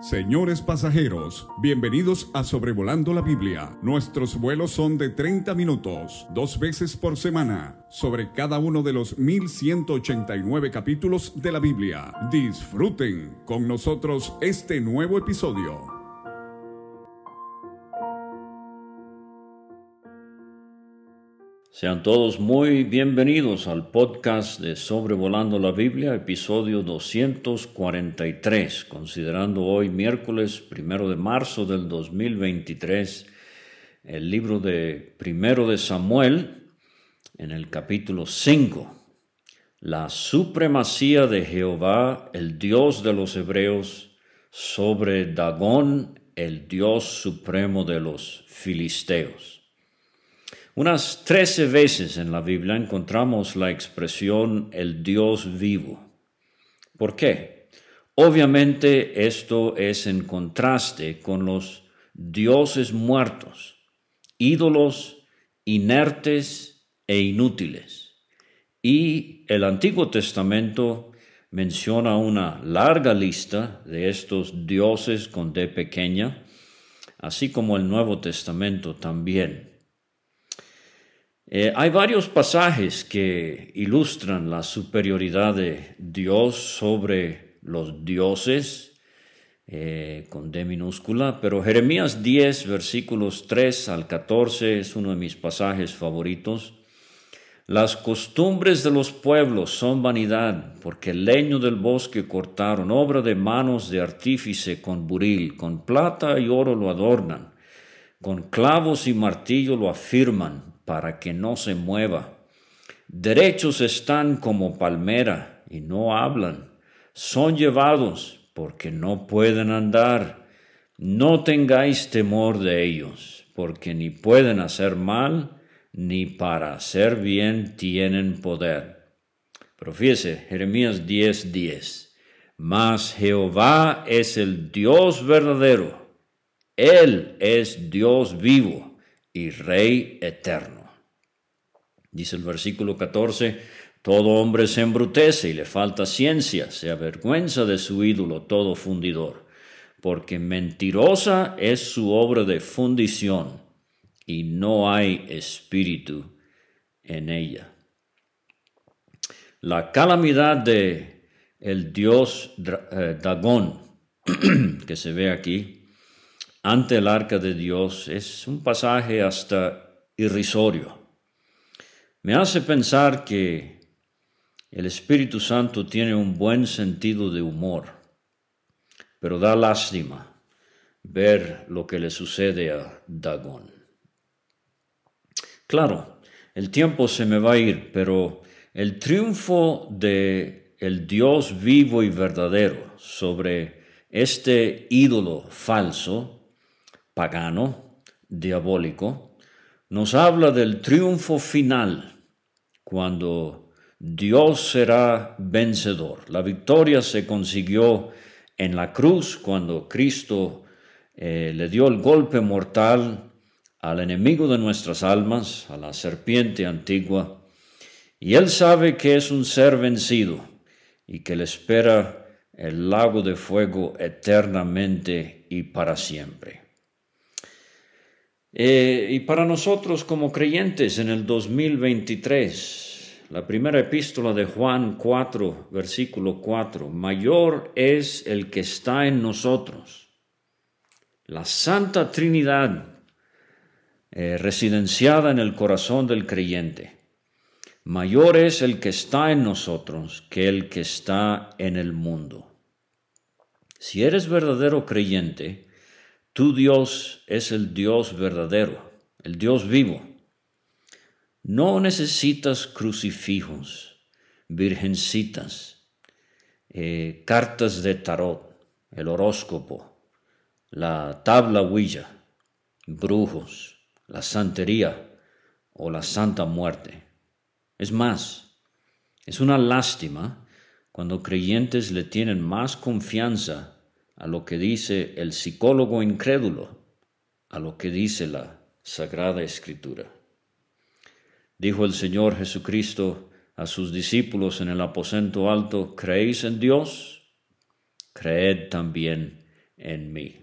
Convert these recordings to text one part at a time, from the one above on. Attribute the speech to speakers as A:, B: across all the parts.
A: Señores pasajeros, bienvenidos a Sobrevolando la Biblia. Nuestros vuelos son de 30 minutos, dos veces por semana, sobre cada uno de los 1189 capítulos de la Biblia. Disfruten con nosotros este nuevo episodio.
B: Sean todos muy bienvenidos al podcast de Sobrevolando la Biblia, episodio 243, considerando hoy miércoles primero de marzo del 2023 el libro de primero de Samuel en el capítulo 5. La supremacía de Jehová, el Dios de los hebreos, sobre Dagón, el Dios supremo de los filisteos. Unas trece veces en la Biblia encontramos la expresión el Dios vivo. ¿Por qué? Obviamente esto es en contraste con los dioses muertos, ídolos inertes e inútiles. Y el Antiguo Testamento menciona una larga lista de estos dioses con D pequeña, así como el Nuevo Testamento también. Eh, hay varios pasajes que ilustran la superioridad de Dios sobre los dioses, eh, con D minúscula, pero Jeremías 10, versículos 3 al 14 es uno de mis pasajes favoritos. Las costumbres de los pueblos son vanidad, porque el leño del bosque cortaron, obra de manos de artífice con buril, con plata y oro lo adornan, con clavos y martillo lo afirman para que no se mueva. Derechos están como palmera y no hablan. Son llevados porque no pueden andar. No tengáis temor de ellos, porque ni pueden hacer mal, ni para hacer bien tienen poder. Pero Jeremías 10:10. 10. Mas Jehová es el Dios verdadero. Él es Dios vivo y Rey eterno. Dice el versículo 14, todo hombre se embrutece y le falta ciencia, se avergüenza de su ídolo todo fundidor, porque mentirosa es su obra de fundición y no hay espíritu en ella. La calamidad de el dios eh, Dagón, que se ve aquí, ante el arca de Dios es un pasaje hasta irrisorio. Me hace pensar que el Espíritu Santo tiene un buen sentido de humor, pero da lástima ver lo que le sucede a Dagón. Claro, el tiempo se me va a ir, pero el triunfo de el Dios vivo y verdadero sobre este ídolo falso pagano, diabólico, nos habla del triunfo final, cuando Dios será vencedor. La victoria se consiguió en la cruz cuando Cristo eh, le dio el golpe mortal al enemigo de nuestras almas, a la serpiente antigua, y él sabe que es un ser vencido y que le espera el lago de fuego eternamente y para siempre. Eh, y para nosotros como creyentes en el 2023, la primera epístola de Juan 4, versículo 4, mayor es el que está en nosotros. La Santa Trinidad eh, residenciada en el corazón del creyente. Mayor es el que está en nosotros que el que está en el mundo. Si eres verdadero creyente, tu Dios es el Dios verdadero, el Dios vivo. No necesitas crucifijos, virgencitas, eh, cartas de tarot, el horóscopo, la tabla huilla, brujos, la santería o la santa muerte. Es más, es una lástima cuando creyentes le tienen más confianza a lo que dice el psicólogo incrédulo, a lo que dice la Sagrada Escritura. Dijo el Señor Jesucristo a sus discípulos en el aposento alto, ¿creéis en Dios? Creed también en mí.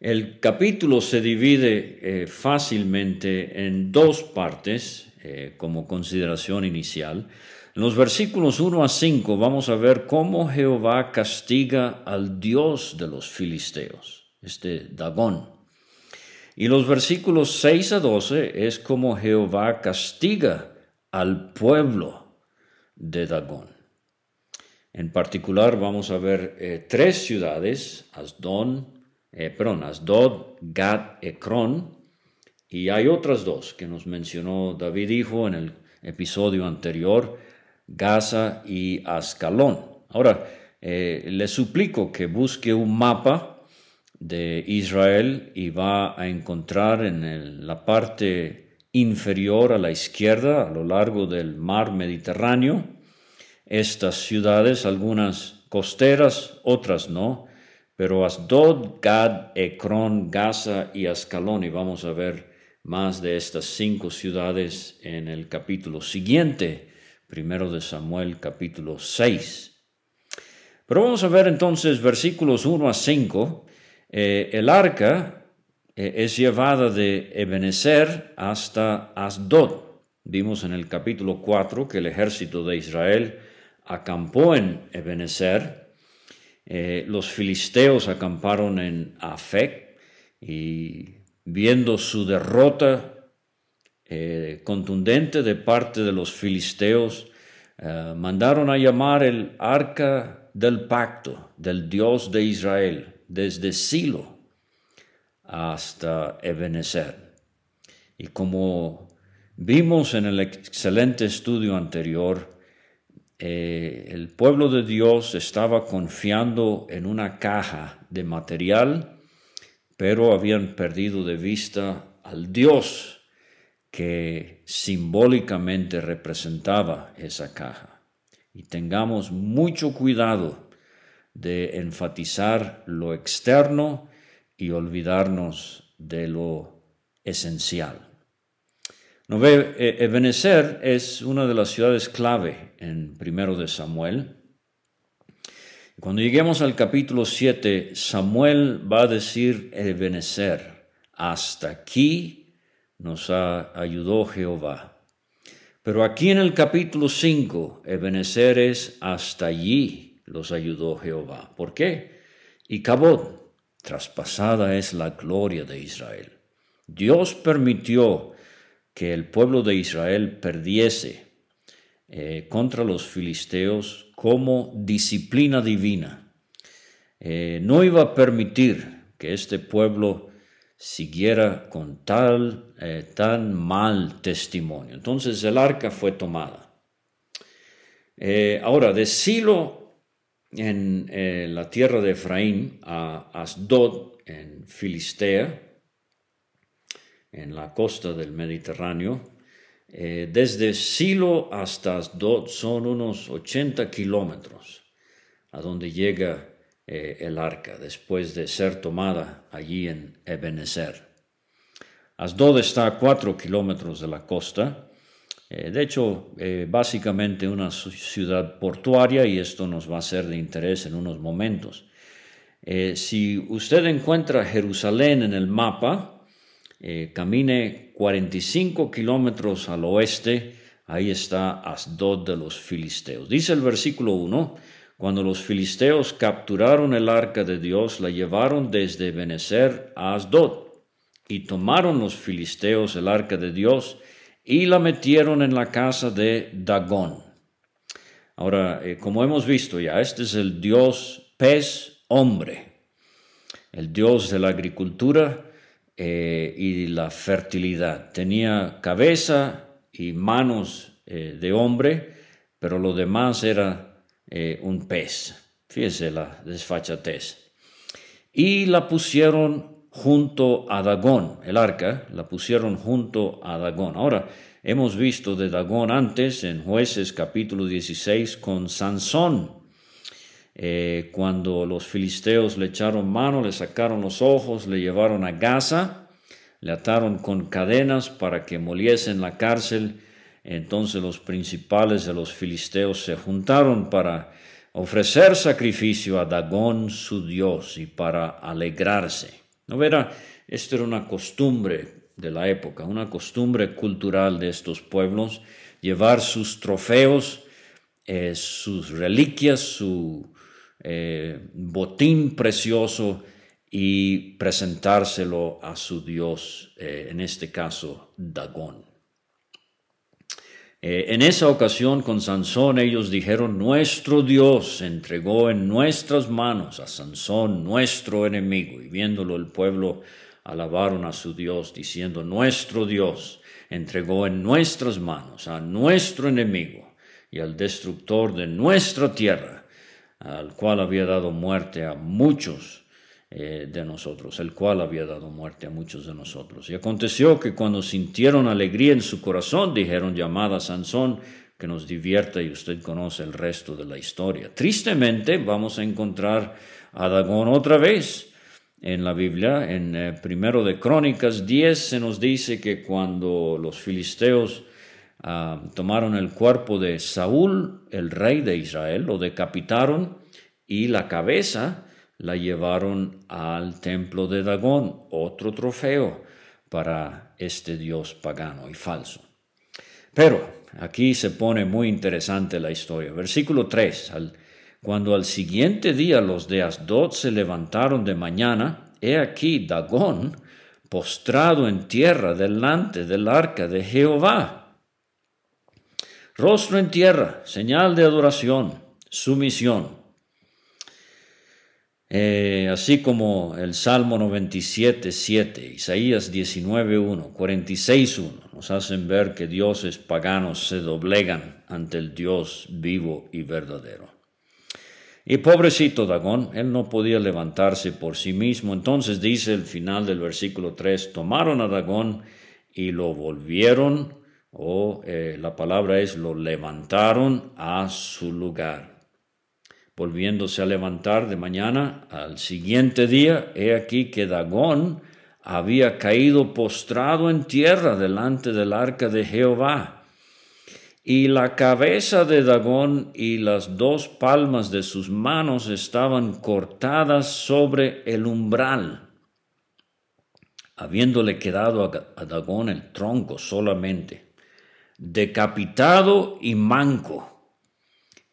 B: El capítulo se divide eh, fácilmente en dos partes eh, como consideración inicial. En los versículos 1 a 5 vamos a ver cómo Jehová castiga al Dios de los filisteos, este Dagón. Y los versículos 6 a 12 es como Jehová castiga al pueblo de Dagón. En particular vamos a ver eh, tres ciudades, Asdón, eh, perdón, Asdod, Gad, Ekron, y hay otras dos que nos mencionó David hijo en el episodio anterior, Gaza y Ascalón. Ahora, eh, le suplico que busque un mapa de Israel y va a encontrar en la parte inferior a la izquierda, a lo largo del mar Mediterráneo, estas ciudades, algunas costeras, otras no, pero Asdod, Gad, Ekron, Gaza y Ascalón, y vamos a ver más de estas cinco ciudades en el capítulo siguiente, primero de Samuel, capítulo 6. Pero vamos a ver entonces versículos 1 a 5. Eh, el arca eh, es llevada de Ebenezer hasta Asdod. Vimos en el capítulo 4 que el ejército de Israel acampó en Ebenezer eh, los filisteos acamparon en Afec y viendo su derrota eh, contundente de parte de los filisteos, eh, mandaron a llamar el arca del pacto del Dios de Israel desde Silo hasta Ebenezer. Y como vimos en el excelente estudio anterior, eh, el pueblo de Dios estaba confiando en una caja de material, pero habían perdido de vista al Dios que simbólicamente representaba esa caja. Y tengamos mucho cuidado de enfatizar lo externo y olvidarnos de lo esencial. No ve, eh, Ebenezer es una de las ciudades clave en primero de Samuel. Cuando lleguemos al capítulo 7, Samuel va a decir Ebenezer, hasta aquí nos ha, ayudó Jehová. Pero aquí en el capítulo 5, Ebenezer es hasta allí los ayudó Jehová. ¿Por qué? Y Cabot, traspasada es la gloria de Israel. Dios permitió que el pueblo de Israel perdiese eh, contra los filisteos como disciplina divina. Eh, no iba a permitir que este pueblo siguiera con tal, eh, tan mal testimonio. Entonces el arca fue tomada. ahora, de Silo en la tierra de Efraín a Asdod en Filistea, en la costa del Mediterráneo. Eh, desde Silo hasta Asdod son unos 80 kilómetros a donde llega eh, el arca después de ser tomada allí en Ebenezer. Asdod está a 4 kilómetros de la costa, eh, de hecho básicamente una ciudad portuaria y esto nos va a ser de interés en unos momentos. si usted encuentra Jerusalén en el mapa, eh, camine 45 kilómetros al oeste, ahí está Asdod de los filisteos. Dice el versículo 1, cuando los filisteos capturaron el arca de Dios, la llevaron desde Benecer a Asdod, y tomaron los filisteos el arca de Dios y la metieron en la casa de Dagón. Ahora, eh, como hemos visto ya, este es el Dios pez hombre, el Dios de la agricultura, eh, y la fertilidad. Tenía cabeza y manos eh, de hombre, pero lo demás era eh, un pez. Fíjese la desfachatez. Y la pusieron junto a Dagón, el arca, la pusieron junto a Dagón. Ahora, hemos visto de Dagón antes en jueces capítulo 16 con Sansón, eh, cuando los filisteos le echaron mano, le sacaron los ojos, le llevaron a Gaza, le ataron con cadenas para que moliese en la cárcel. Entonces los principales de los filisteos se juntaron para ofrecer sacrificio a Dagón su dios y para alegrarse. ¿No verá? Esto era una costumbre de la época, una costumbre cultural de estos pueblos, llevar sus trofeos, eh, sus reliquias, su eh, botín precioso y presentárselo a su dios, eh, en este caso Dagón. Eh, en esa ocasión con Sansón ellos dijeron, nuestro Dios entregó en nuestras manos a Sansón, nuestro enemigo. Y viéndolo el pueblo alabaron a su Dios, diciendo, nuestro Dios entregó en nuestras manos a nuestro enemigo y al destructor de nuestra tierra, al cual había dado muerte a muchos eh, de nosotros, el cual había dado muerte a muchos de nosotros. Y aconteció que cuando sintieron alegría en su corazón, dijeron llamada Sansón, que nos divierta y usted conoce el resto de la historia. Tristemente vamos a encontrar a Dagón otra vez en la Biblia. En eh, primero de Crónicas 10 se nos dice que cuando los filisteos ah, tomaron el cuerpo de Saúl, el rey de Israel, lo decapitaron y la cabeza la llevaron al templo de Dagón, otro trofeo para este dios pagano y falso. Pero aquí se pone muy interesante la historia. Versículo 3. cuando al siguiente día los de Asdod se levantaron de mañana, he aquí Dagón postrado en tierra delante del arca de Jehová. Rostro en tierra, señal de adoración, sumisión. Eh, así como el Salmo 97, 7, Isaías 19, 1, 46, 1, nos hacen ver que dioses paganos se doblegan ante el Dios vivo y verdadero. Y pobrecito Dagón, él no podía levantarse por sí mismo. Entonces dice el final del versículo 3, tomaron a Dagón y lo volvieron, o eh, la palabra es lo levantaron a su lugar. Volviéndose a levantar de mañana al siguiente día, he aquí que Dagón había caído postrado en tierra delante del arca de Jehová. Y la cabeza de Dagón y las dos palmas de sus manos estaban cortadas sobre el umbral, habiéndole quedado a Dagón el tronco solamente, decapitado y manco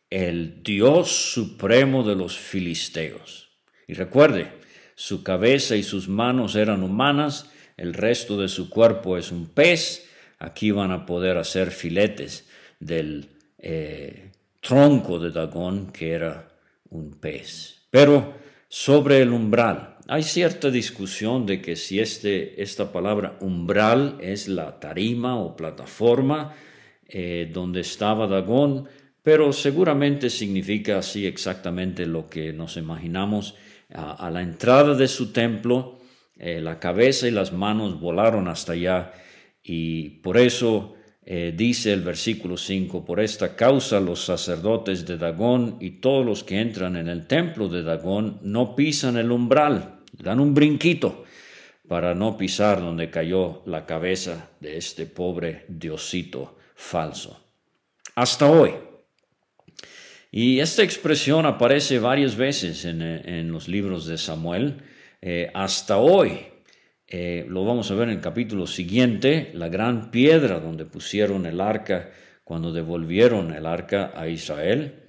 B: el Dios supremo de los filisteos. Y recuerde, su cabeza y sus manos eran humanas, el resto de su cuerpo es un pez. Aquí van a poder hacer filetes del eh, tronco de Dagón, que era un pez. Pero sobre el umbral, hay cierta discusión de que si este, esta palabra umbral es la tarima o plataforma eh, donde estaba Dagón, pero seguramente significa así exactamente lo que nos imaginamos. A, la entrada de su templo, eh, la cabeza y las manos volaron hasta allá y por eso eh, dice el versículo 5, por esta causa los sacerdotes de Dagón y todos los que entran en el templo de Dagón no pisan el umbral, dan un brinquito para no pisar donde cayó la cabeza de este pobre diosito falso. Hasta hoy, y esta expresión aparece varias veces en, eh, los libros de Samuel. Eh, hasta hoy, eh, lo vamos a ver en el capítulo siguiente, la gran piedra donde pusieron el arca cuando devolvieron el arca a Israel.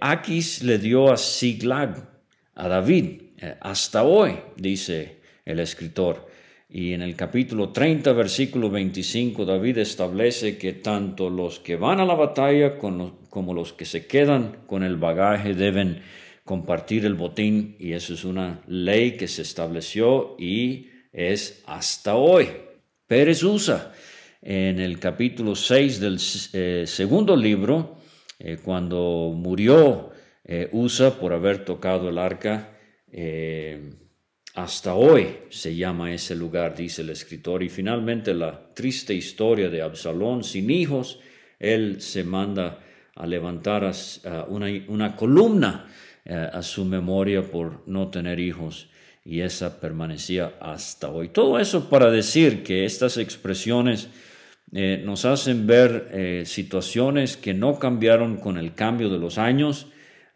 B: Aquis le dio a Siglag, a David, hasta hoy, dice el escritor. Y en el capítulo 30, versículo 25, David establece que tanto los que van a la batalla como los que se quedan con el bagaje deben compartir el botín y eso es una ley que se estableció y es hasta hoy. Pérez usa en el capítulo 6 del eh, segundo libro, eh, cuando murió eh, Usa por haber tocado el arca, hasta hoy se llama ese lugar, dice el escritor. Y finalmente la triste historia de Absalón sin hijos, él se manda a levantar una, columna eh, a su memoria por no tener hijos y esa permanecía hasta hoy. Todo eso para decir que estas expresiones eh, nos hacen ver eh, situaciones que no cambiaron con el cambio de los años,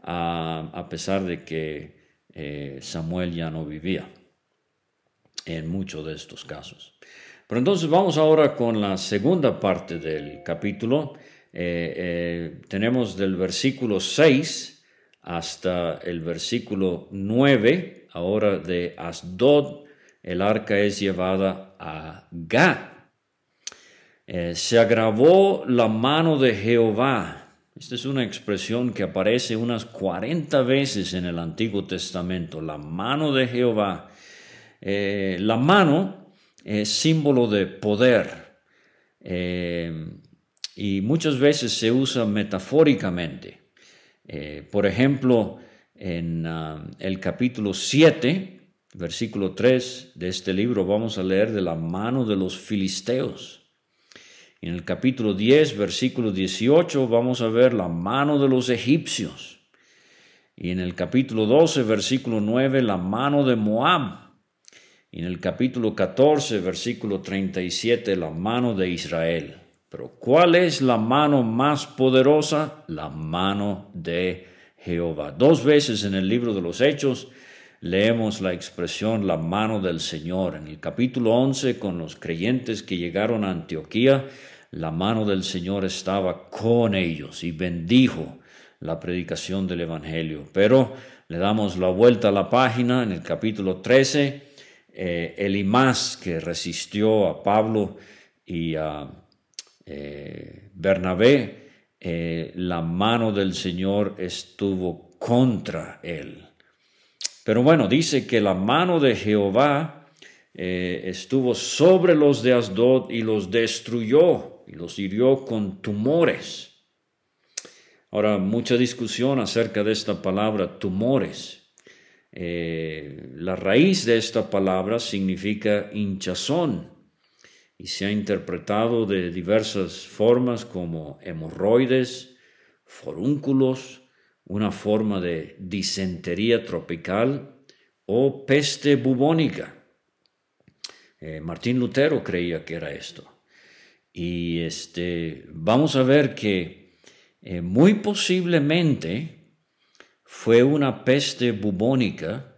B: a, pesar de que eh, Samuel ya no vivía en muchos de estos casos. Pero entonces vamos ahora con la segunda parte del capítulo. Eh, eh, tenemos del versículo 6 hasta el versículo 9, ahora de Asdod, el arca es llevada a Gad. se agravó la mano de Jehová esta es una expresión que aparece unas 40 veces en el Antiguo Testamento, la mano de Jehová. Eh, la mano es símbolo de poder eh, y muchas veces se usa metafóricamente. Eh, por ejemplo, en ah, el capítulo 7, versículo 3 de este libro, vamos a leer de la mano de los filisteos. En el capítulo 10, versículo 18, vamos a ver la mano de los egipcios. Y en el capítulo 12, versículo 9, la mano de Moab. Y en el capítulo 14, versículo 37, la mano de Israel. Pero ¿cuál es la mano más poderosa? La mano de Jehová. Dos veces en el libro de los Hechos leemos la expresión la mano del Señor. En el capítulo 11, con los creyentes que llegaron a Antioquía, la mano del Señor estaba con ellos y bendijo la predicación del Evangelio. Pero le damos la vuelta a la página en el capítulo 13, eh, Elimás que resistió a Pablo y a eh, Bernabé, eh, la mano del Señor estuvo contra él. Pero bueno, dice que la mano de Jehová estuvo sobre los de Asdod y los destruyó y los hirió con tumores. Ahora, mucha discusión acerca de esta palabra tumores. Eh, la raíz de esta palabra significa hinchazón y se ha interpretado de diversas formas como hemorroides, forúnculos, una forma de disentería tropical o peste bubónica. Eh, Martín Lutero creía que era esto. Y este, vamos a ver que eh, muy posiblemente fue una peste bubónica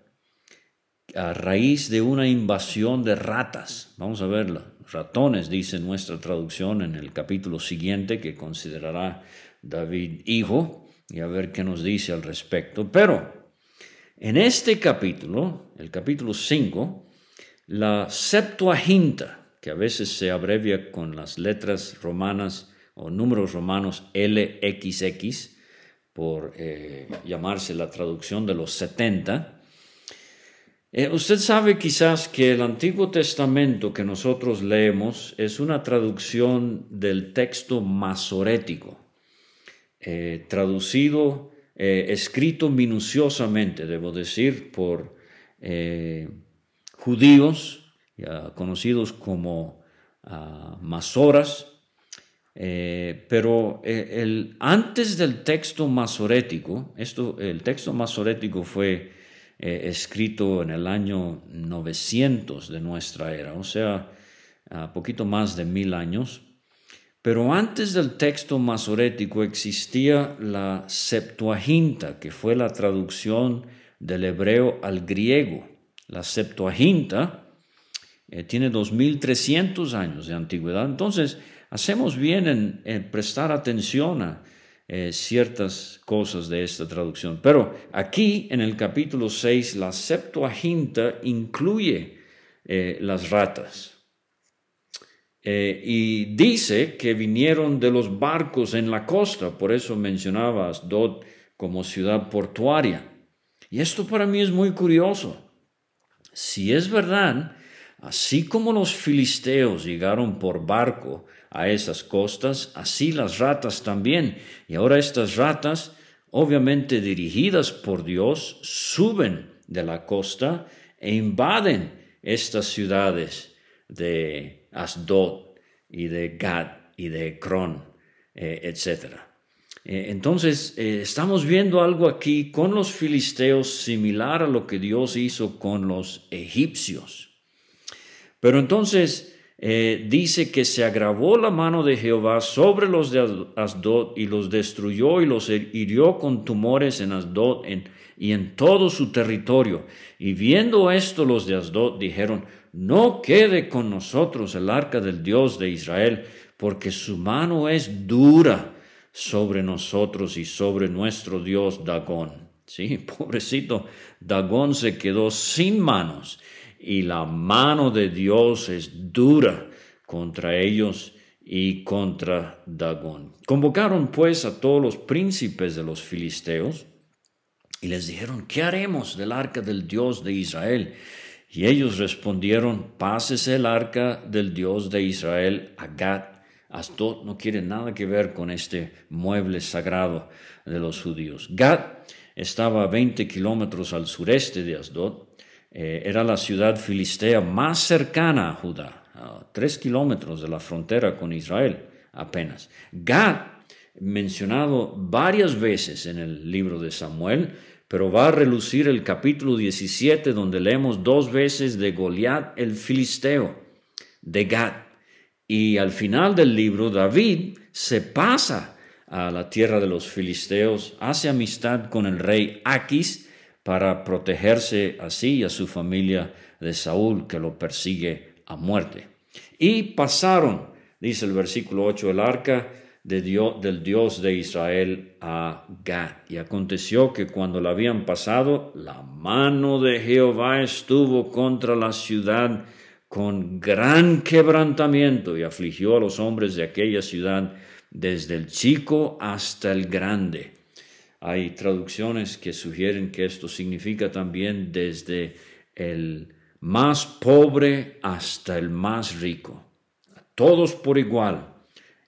B: a raíz de una invasión de ratas. Vamos a verla. Ratones, dice nuestra traducción en el capítulo siguiente que considerará David hijo y a ver qué nos dice al respecto. Pero en este capítulo, el capítulo 5, la Septuaginta, que a veces se abrevia con las letras romanas o números romanos LXX, por eh, llamarse la traducción de los 70. Eh, usted sabe quizás que el Antiguo Testamento que nosotros leemos es una traducción del texto masorético, eh, traducido, escrito minuciosamente, debo decir, por judíos conocidos como uh, masoras, eh, pero eh, antes del texto masorético, esto, el texto masorético fue eh, escrito en el año 900 de nuestra era, o sea, a poquito más de mil años, pero antes del texto masorético existía la Septuaginta, que fue la traducción del hebreo al griego. La Septuaginta eh, tiene 2.300 años de antigüedad. Entonces, hacemos bien en, prestar atención a eh, ciertas cosas de esta traducción. Pero aquí, en el capítulo 6, la Septuaginta incluye eh, las ratas. y dice que vinieron de los barcos en la costa, por eso mencionaba Asdod como ciudad portuaria. Y esto para mí es muy curioso. Si es verdad Así como los filisteos llegaron por barco a esas costas, así las ratas también. Y ahora estas ratas, obviamente dirigidas por Dios, suben de la costa e invaden estas ciudades de Asdod y de Gad y de eh, etc. Eh, entonces, eh, estamos viendo algo aquí con los filisteos similar a lo que Dios hizo con los egipcios. Pero entonces eh, dice que se agravó la mano de Jehová sobre los de Asdod y los destruyó y los hirió con tumores en Asdod y en todo su territorio. Y viendo esto los de Asdod dijeron, no quede con nosotros el arca del Dios de Israel, porque su mano es dura sobre nosotros y sobre nuestro Dios Dagón. Sí, pobrecito, Dagón se quedó sin manos y la mano de Dios es dura contra ellos y contra Dagón. Convocaron pues a todos los príncipes de los filisteos y les dijeron, ¿qué haremos del arca del Dios de Israel? Y ellos respondieron, pásese el arca del Dios de Israel a Gat. Astot no quiere nada que ver con este mueble sagrado de los judíos. Gat estaba a 20 kilómetros al sureste de Asdod. Eh, era la ciudad filistea más cercana a Judá, a tres kilómetros de la frontera con Israel apenas. Gad, mencionado varias veces en el libro de Samuel, pero va a relucir el capítulo 17 donde leemos dos veces de Goliat el filisteo, de Gad. Y al final del libro David se pasa a la tierra de los filisteos, hace amistad con el rey Aquis para protegerse así y a su familia de Saúl que lo persigue a muerte. Y pasaron, dice el versículo 8, el arca del Dios de Israel a Gad. Y aconteció que cuando la habían pasado, la mano de Jehová estuvo contra la ciudad con gran quebrantamiento y afligió a los hombres de aquella ciudad desde el chico hasta el grande. Hay traducciones que sugieren que esto significa también desde el más pobre hasta el más rico, todos por igual,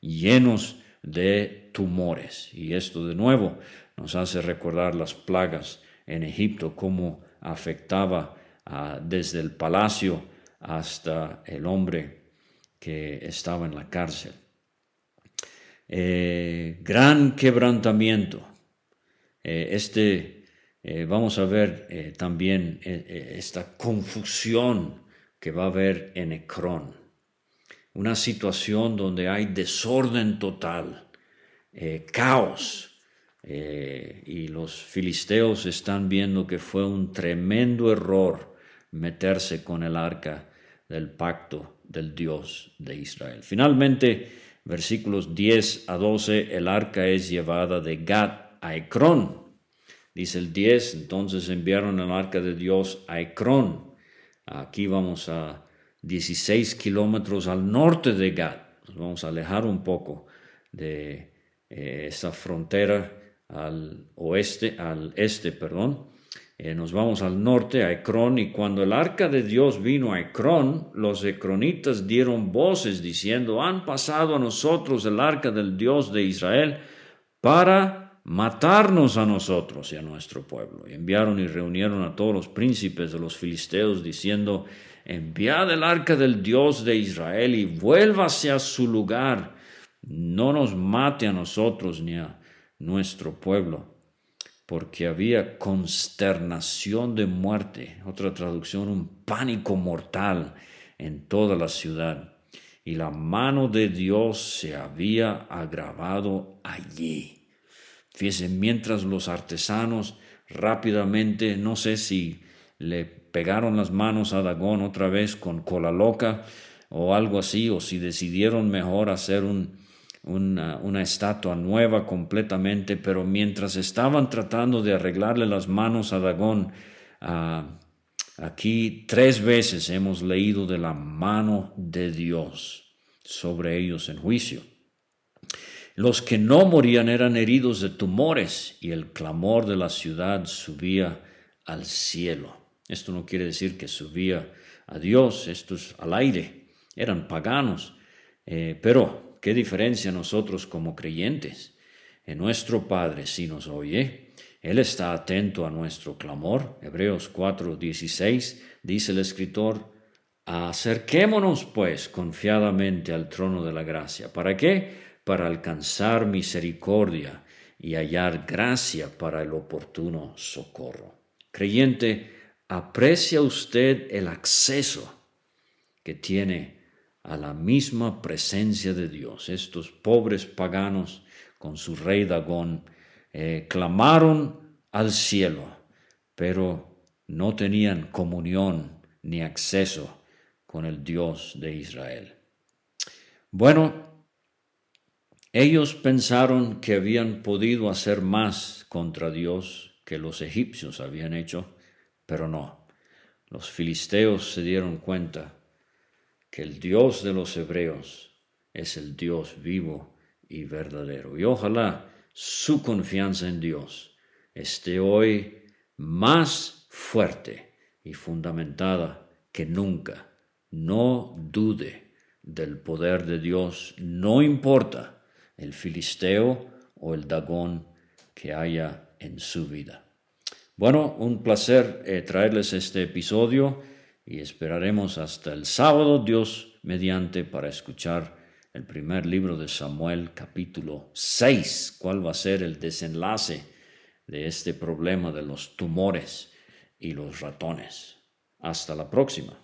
B: llenos de tumores. Y esto de nuevo nos hace recordar las plagas en Egipto, cómo afectaba desde el palacio hasta el hombre que estaba en la cárcel. Eh, gran quebrantamiento. Eh, este, eh, vamos a ver también esta confusión que va a haber en Ecrón una situación donde hay desorden total, eh, caos, eh, y los filisteos están viendo que fue un tremendo error meterse con el arca del pacto del Dios de Israel. Finalmente, versículos 10 a 12, el arca es llevada de Gad a Ecrón. Dice el 10, entonces enviaron el arca de Dios a Ecrón. Aquí vamos a 16 kilómetros al norte de Gad. Nos vamos a alejar un poco de eh, esa frontera al oeste, al este, perdón. Eh, nos vamos al norte, a Ecrón, y cuando el arca de Dios vino a Ecrón, los ecronitas dieron voces diciendo, han pasado a nosotros el arca del Dios de Israel para matarnos a nosotros y a nuestro pueblo. Y enviaron y reunieron a todos los príncipes de los filisteos diciendo, enviad el arca del Dios de Israel y vuélvase a su lugar. No nos mate a nosotros ni a nuestro pueblo, porque había consternación de muerte, otra traducción, un pánico mortal en toda la ciudad. Y la mano de Dios se había agravado allí. Fíjense, mientras los artesanos rápidamente, no sé si le pegaron las manos a Dagón otra vez con cola loca o algo así, o si decidieron mejor hacer una, estatua nueva completamente, pero mientras estaban tratando de arreglarle las manos a Dagón, aquí tres veces hemos leído de la mano de Dios sobre ellos en juicio. Los que no morían eran heridos de tumores y el clamor de la ciudad subía al cielo. Esto no quiere decir que subía a Dios, estos al aire, eran paganos. Eh, pero, ¿qué diferencia nosotros como creyentes? En nuestro Padre si nos oye, Él está atento a nuestro clamor. Hebreos 4:16 dice el escritor, acerquémonos pues confiadamente al trono de la gracia. ¿Para qué? Para alcanzar misericordia y hallar gracia para el oportuno socorro. Creyente, aprecia usted el acceso que tiene a la misma presencia de Dios. Estos pobres paganos con su rey Dagón eh, clamaron al cielo, pero no tenían comunión ni acceso con el Dios de Israel. Bueno, ellos pensaron que habían podido hacer más contra Dios que los egipcios habían hecho, pero no. Los filisteos se dieron cuenta que el Dios de los hebreos es el Dios vivo y verdadero. Y ojalá su confianza en Dios esté hoy más fuerte y fundamentada que nunca. No dude del poder de Dios, no importa el filisteo o el dagón que haya en su vida. Bueno, un placer eh, traerles este episodio y esperaremos hasta el sábado, Dios mediante, para escuchar el primer libro de Samuel, capítulo 6. ¿Cuál va a ser el desenlace de este problema de los tumores y los ratones? Hasta la próxima.